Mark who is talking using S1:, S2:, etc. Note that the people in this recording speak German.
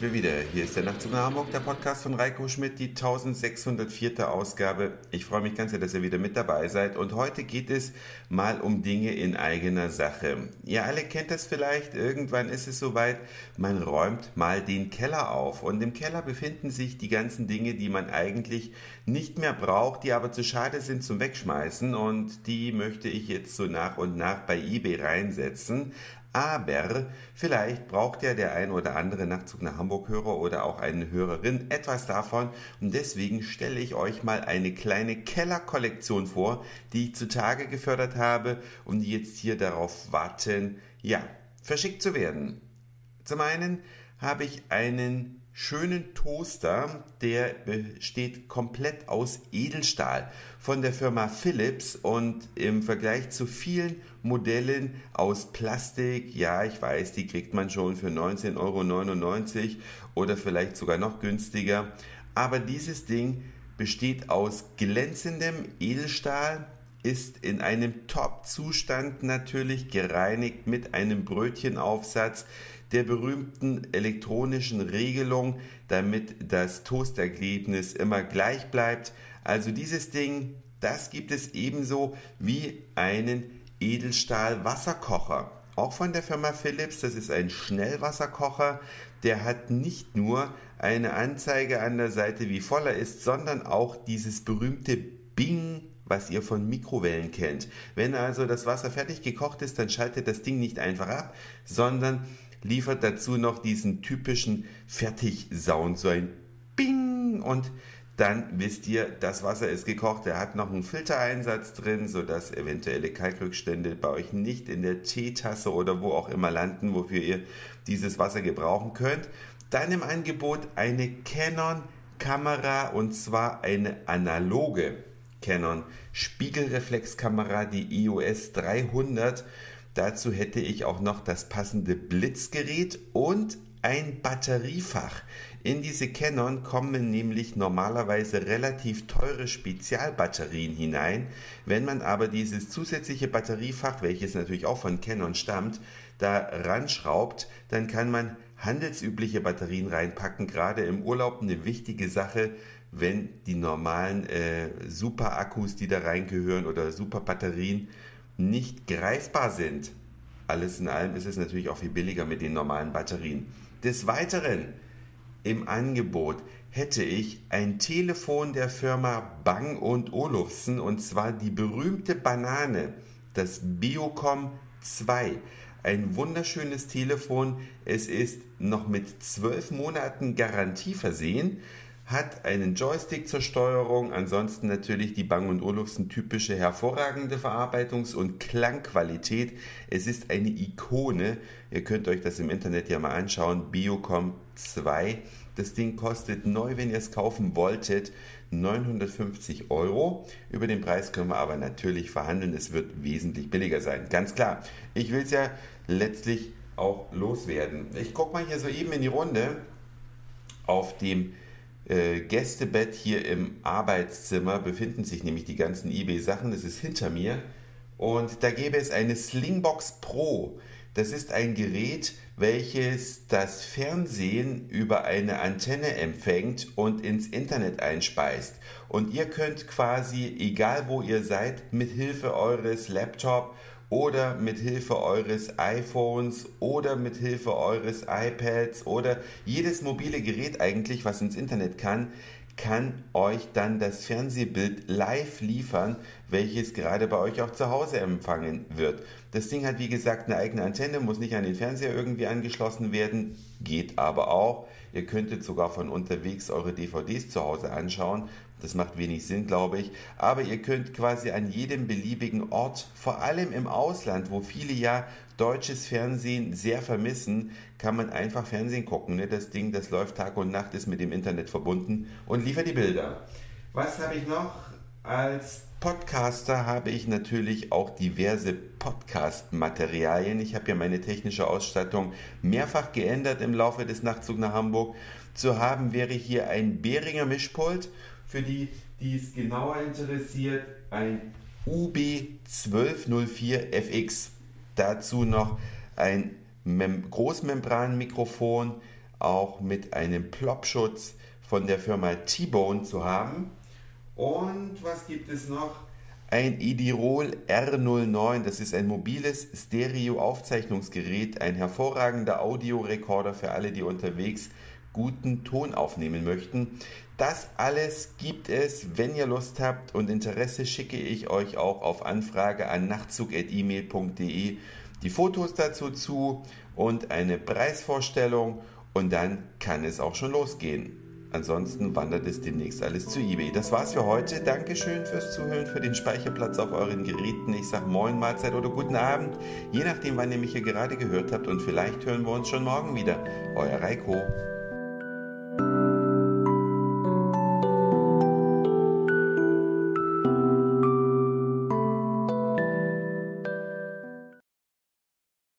S1: wir wieder. Hier ist der Nachtzug nach Hamburg, der Podcast von Reiko Schmidt, die 1604. Ausgabe. Ich freue mich ganz sehr, dass ihr wieder mit dabei seid. Und heute geht es mal um Dinge in eigener Sache. Ihr alle kennt das vielleicht. Irgendwann ist es soweit. Man räumt mal den Keller auf. Und im Keller befinden sich die ganzen Dinge, die man eigentlich nicht mehr braucht, die aber zu schade sind zum Wegschmeißen. Und die möchte ich jetzt so nach und nach bei eBay reinsetzen. Aber vielleicht braucht ja der ein oder andere Nachtzug nach Hamburg-Hörer oder auch eine Hörerin etwas davon. Und deswegen stelle ich euch mal eine kleine Kellerkollektion vor, die ich zutage gefördert habe und die jetzt hier darauf warten, ja, verschickt zu werden. Zum einen habe ich einen schönen Toaster, der besteht komplett aus Edelstahl von der Firma Philips und im Vergleich zu vielen Modellen aus Plastik, ja, ich weiß, die kriegt man schon für 19,99 Euro oder vielleicht sogar noch günstiger, aber dieses Ding besteht aus glänzendem Edelstahl, ist in einem Top-Zustand natürlich gereinigt mit einem Brötchenaufsatz, der berühmten elektronischen Regelung, damit das Toastergebnis immer gleich bleibt. Also dieses Ding, das gibt es ebenso wie einen Edelstahl-Wasserkocher. Auch von der Firma Philips, das ist ein Schnellwasserkocher, der hat nicht nur eine Anzeige an der Seite, wie voll er ist, sondern auch dieses berühmte Bing was ihr von Mikrowellen kennt. Wenn also das Wasser fertig gekocht ist, dann schaltet das Ding nicht einfach ab, sondern liefert dazu noch diesen typischen Fertig-Sound, so ein Bing und dann wisst ihr, das Wasser ist gekocht. Er hat noch einen Filtereinsatz drin, sodass eventuelle Kalkrückstände bei euch nicht in der Teetasse oder wo auch immer landen, wofür ihr dieses Wasser gebrauchen könnt. Dann im Angebot eine Canon Kamera und zwar eine analoge Canon Spiegelreflexkamera, die EOS 300 Dazu hätte ich auch noch das passende Blitzgerät und ein Batteriefach. In diese Canon kommen nämlich normalerweise relativ teure Spezialbatterien hinein. Wenn man aber dieses zusätzliche Batteriefach, welches natürlich auch von Canon stammt, da ranschraubt, dann kann man handelsübliche Batterien reinpacken. Gerade im Urlaub eine wichtige Sache, wenn die normalen äh, Super-Akkus, die da reingehören oder Super-Batterien nicht greifbar sind. Alles in allem ist es natürlich auch viel billiger mit den normalen Batterien. Des Weiteren im Angebot hätte ich ein Telefon der Firma Bang und Olufsen und zwar die berühmte Banane, das Biocom 2. Ein wunderschönes Telefon. Es ist noch mit zwölf Monaten Garantie versehen hat einen Joystick zur Steuerung, ansonsten natürlich die Bang Olufsen typische hervorragende Verarbeitungs- und Klangqualität. Es ist eine Ikone. Ihr könnt euch das im Internet ja mal anschauen. Biocom 2. Das Ding kostet neu, wenn ihr es kaufen wolltet, 950 Euro. Über den Preis können wir aber natürlich verhandeln. Es wird wesentlich billiger sein. Ganz klar. Ich will es ja letztlich auch loswerden. Ich gucke mal hier so eben in die Runde auf dem äh, Gästebett hier im Arbeitszimmer befinden sich nämlich die ganzen eBay-Sachen. Das ist hinter mir. Und da gäbe es eine Slingbox Pro. Das ist ein Gerät, welches das Fernsehen über eine Antenne empfängt und ins Internet einspeist. Und ihr könnt quasi, egal wo ihr seid, mit Hilfe eures Laptop oder mit Hilfe eures iPhones oder mit Hilfe eures iPads oder jedes mobile Gerät eigentlich, was ins Internet kann, kann euch dann das Fernsehbild live liefern, welches gerade bei euch auch zu Hause empfangen wird. Das Ding hat wie gesagt eine eigene Antenne, muss nicht an den Fernseher irgendwie angeschlossen werden, geht aber auch. Ihr könntet sogar von unterwegs eure DVDs zu Hause anschauen. Das macht wenig Sinn, glaube ich. Aber ihr könnt quasi an jedem beliebigen Ort, vor allem im Ausland, wo viele ja deutsches Fernsehen sehr vermissen, kann man einfach Fernsehen gucken. Ne? Das Ding, das läuft Tag und Nacht, ist mit dem Internet verbunden und liefert die Bilder. Was habe ich noch? Als Podcaster habe ich natürlich auch diverse Podcast-Materialien. Ich habe ja meine technische Ausstattung mehrfach geändert im Laufe des Nachtzugs nach Hamburg. Zu haben wäre hier ein Behringer Mischpult. Für die, die es genauer interessiert, ein UB1204 FX. Dazu noch ein Mem Großmembranmikrofon, auch mit einem Plopschutz von der Firma T-Bone zu haben. Und was gibt es noch? Ein Idirol R09, das ist ein mobiles Stereo-Aufzeichnungsgerät, ein hervorragender Audiorekorder für alle, die unterwegs guten Ton aufnehmen möchten. Das alles gibt es. Wenn ihr Lust habt und Interesse, schicke ich euch auch auf Anfrage an nachtzug.email.de die Fotos dazu zu und eine Preisvorstellung und dann kann es auch schon losgehen. Ansonsten wandert es demnächst alles zu eBay. Das war's für heute. Dankeschön fürs Zuhören, für den Speicherplatz auf euren Geräten. Ich sag Moin, Mahlzeit oder guten Abend, je nachdem, wann ihr mich hier gerade gehört habt. Und vielleicht hören wir uns schon morgen wieder. Euer Reiko.